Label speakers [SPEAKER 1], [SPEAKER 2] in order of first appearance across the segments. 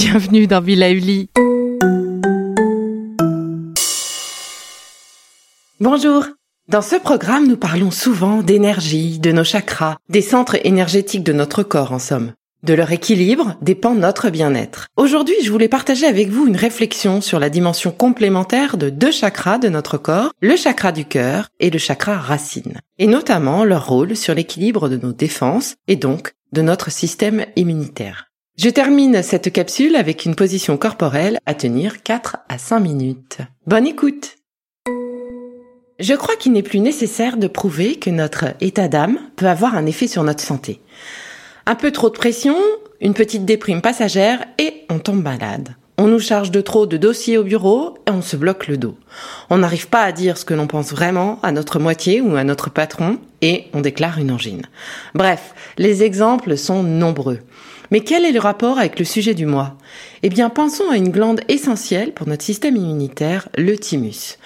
[SPEAKER 1] Bienvenue dans Villa. Bonjour. Dans ce programme, nous parlons souvent d'énergie, de nos chakras, des centres énergétiques de notre corps en somme. De leur équilibre dépend notre bien-être. Aujourd'hui, je voulais partager avec vous une réflexion sur la dimension complémentaire de deux chakras de notre corps, le chakra du cœur et le chakra racine, et notamment leur rôle sur l'équilibre de nos défenses et donc de notre système immunitaire. Je termine cette capsule avec une position corporelle à tenir 4 à 5 minutes. Bonne écoute Je crois qu'il n'est plus nécessaire de prouver que notre état d'âme peut avoir un effet sur notre santé. Un peu trop de pression, une petite déprime passagère et on tombe malade. On nous charge de trop de dossiers au bureau et on se bloque le dos. On n'arrive pas à dire ce que l'on pense vraiment à notre moitié ou à notre patron et on déclare une angine. Bref, les exemples sont nombreux. Mais quel est le rapport avec le sujet du mois? Eh bien, pensons à une glande essentielle pour notre système immunitaire, le thymus.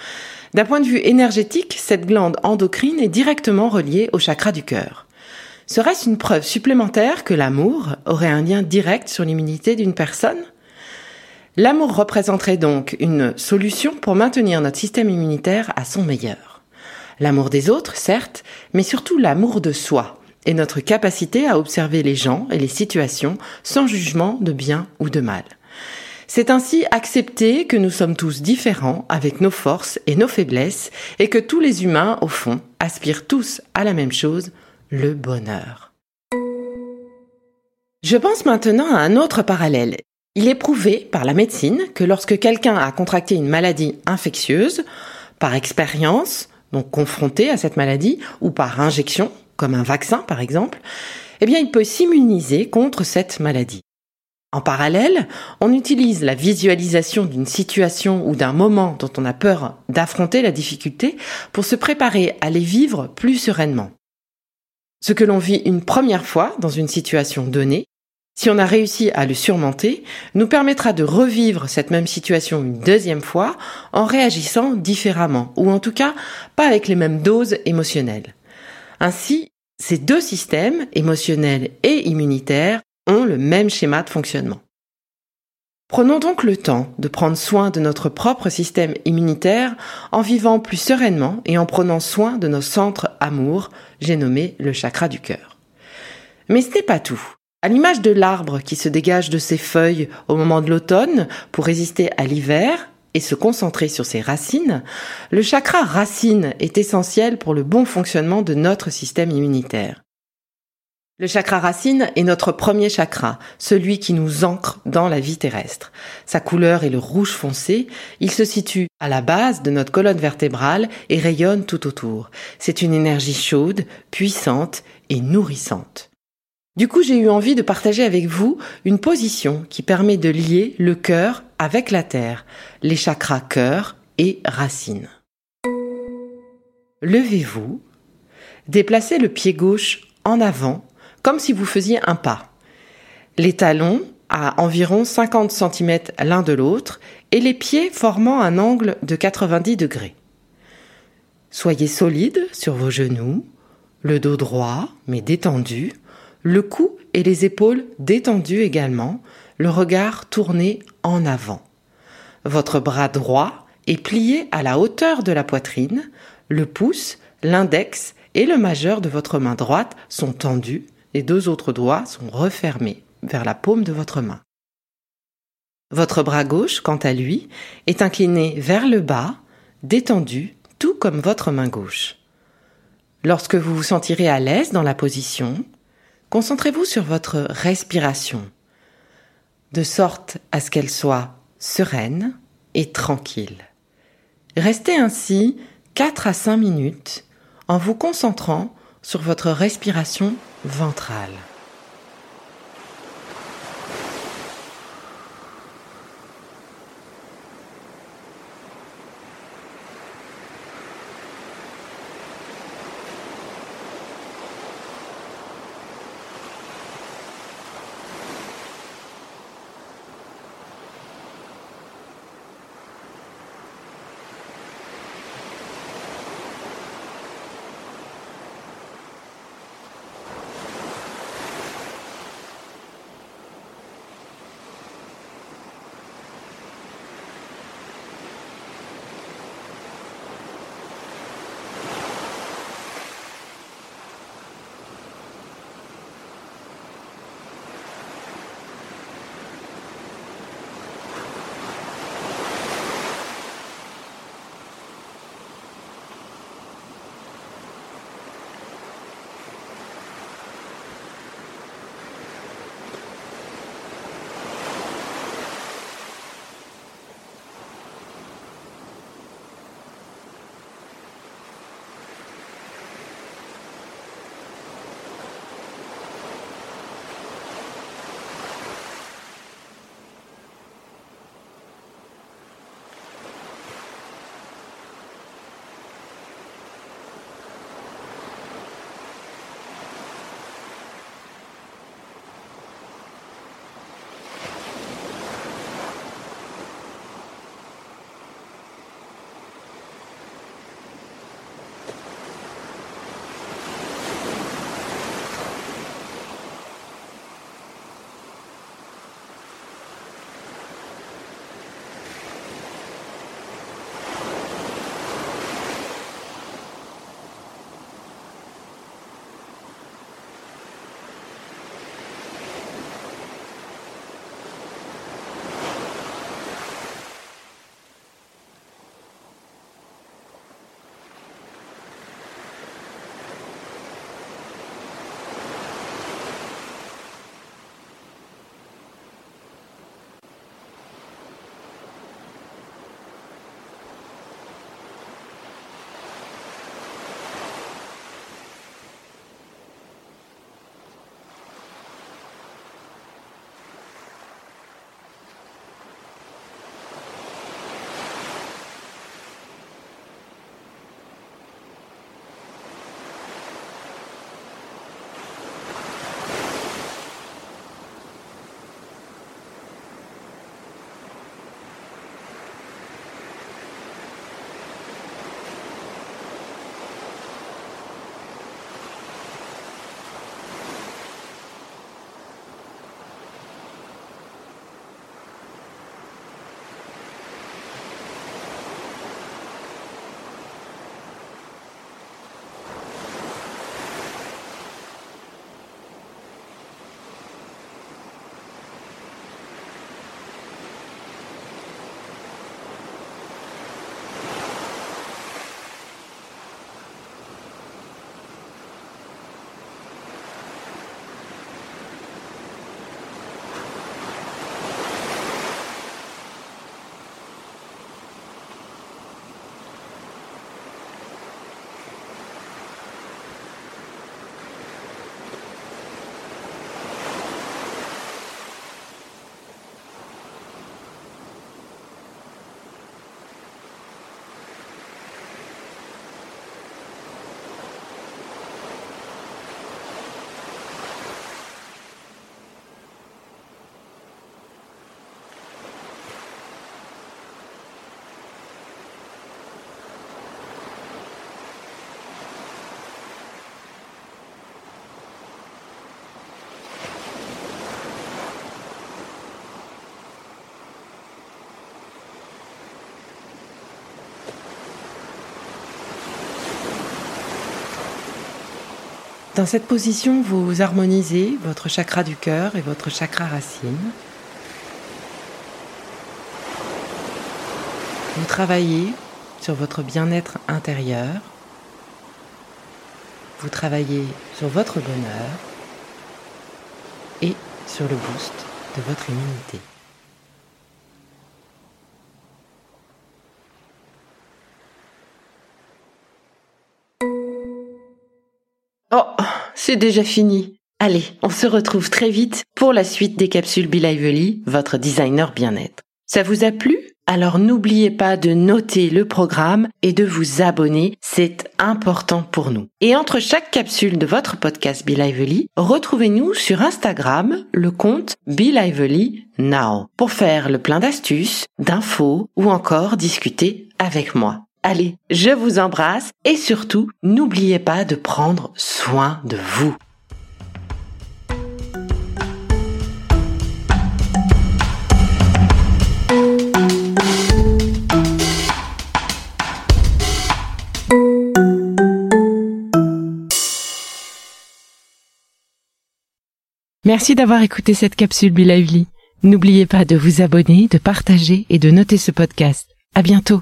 [SPEAKER 1] D'un point de vue énergétique, cette glande endocrine est directement reliée au chakra du cœur. Serait-ce une preuve supplémentaire que l'amour aurait un lien direct sur l'immunité d'une personne? L'amour représenterait donc une solution pour maintenir notre système immunitaire à son meilleur. L'amour des autres, certes, mais surtout l'amour de soi, et notre capacité à observer les gens et les situations sans jugement de bien ou de mal. C'est ainsi accepter que nous sommes tous différents avec nos forces et nos faiblesses et que tous les humains, au fond, aspirent tous à la même chose, le bonheur. Je pense maintenant à un autre parallèle. Il est prouvé par la médecine que lorsque quelqu'un a contracté une maladie infectieuse, par expérience, donc confronté à cette maladie, ou par injection, comme un vaccin par exemple, eh bien il peut s'immuniser contre cette maladie. En parallèle, on utilise la visualisation d'une situation ou d'un moment dont on a peur d'affronter la difficulté pour se préparer à les vivre plus sereinement. Ce que l'on vit une première fois dans une situation donnée, si on a réussi à le surmonter, nous permettra de revivre cette même situation une deuxième fois en réagissant différemment, ou en tout cas pas avec les mêmes doses émotionnelles. Ainsi, ces deux systèmes, émotionnels et immunitaires, ont le même schéma de fonctionnement. Prenons donc le temps de prendre soin de notre propre système immunitaire en vivant plus sereinement et en prenant soin de nos centres amour, j'ai nommé le chakra du cœur. Mais ce n'est pas tout. À l'image de l'arbre qui se dégage de ses feuilles au moment de l'automne pour résister à l'hiver, et se concentrer sur ses racines, le chakra racine est essentiel pour le bon fonctionnement de notre système immunitaire. Le chakra racine est notre premier chakra, celui qui nous ancre dans la vie terrestre. Sa couleur est le rouge foncé, il se situe à la base de notre colonne vertébrale et rayonne tout autour. C'est une énergie chaude, puissante et nourrissante. Du coup, j'ai eu envie de partager avec vous une position qui permet de lier le cœur avec la terre, les chakras cœur et racine. Levez-vous, déplacez le pied gauche en avant comme si vous faisiez un pas. Les talons à environ 50 cm l'un de l'autre et les pieds formant un angle de 90 degrés. Soyez solide sur vos genoux, le dos droit mais détendu, le cou et les épaules détendus également, le regard tourné en avant. Votre bras droit et pliez à la hauteur de la poitrine, le pouce, l'index et le majeur de votre main droite sont tendus, les deux autres doigts sont refermés vers la paume de votre main. Votre bras gauche, quant à lui, est incliné vers le bas, détendu, tout comme votre main gauche. Lorsque vous vous sentirez à l'aise dans la position, concentrez-vous sur votre respiration, de sorte à ce qu'elle soit sereine et tranquille. Restez ainsi 4 à 5 minutes en vous concentrant sur votre respiration ventrale. Dans cette position, vous harmonisez votre chakra du cœur et votre chakra racine. Vous travaillez sur votre bien-être intérieur. Vous travaillez sur votre bonheur et sur le boost de votre immunité. C'est déjà fini. Allez, on se retrouve très vite pour la suite des capsules Be Lively, votre designer bien-être. Ça vous a plu? Alors n'oubliez pas de noter le programme et de vous abonner, c'est important pour nous. Et entre chaque capsule de votre podcast Be Lively, retrouvez-nous sur Instagram, le compte Be Lively Now, pour faire le plein d'astuces, d'infos ou encore discuter avec moi. Allez, je vous embrasse et surtout, n'oubliez pas de prendre soin de vous. Merci d'avoir écouté cette capsule Be Lively. N'oubliez pas de vous abonner, de partager et de noter ce podcast. À bientôt.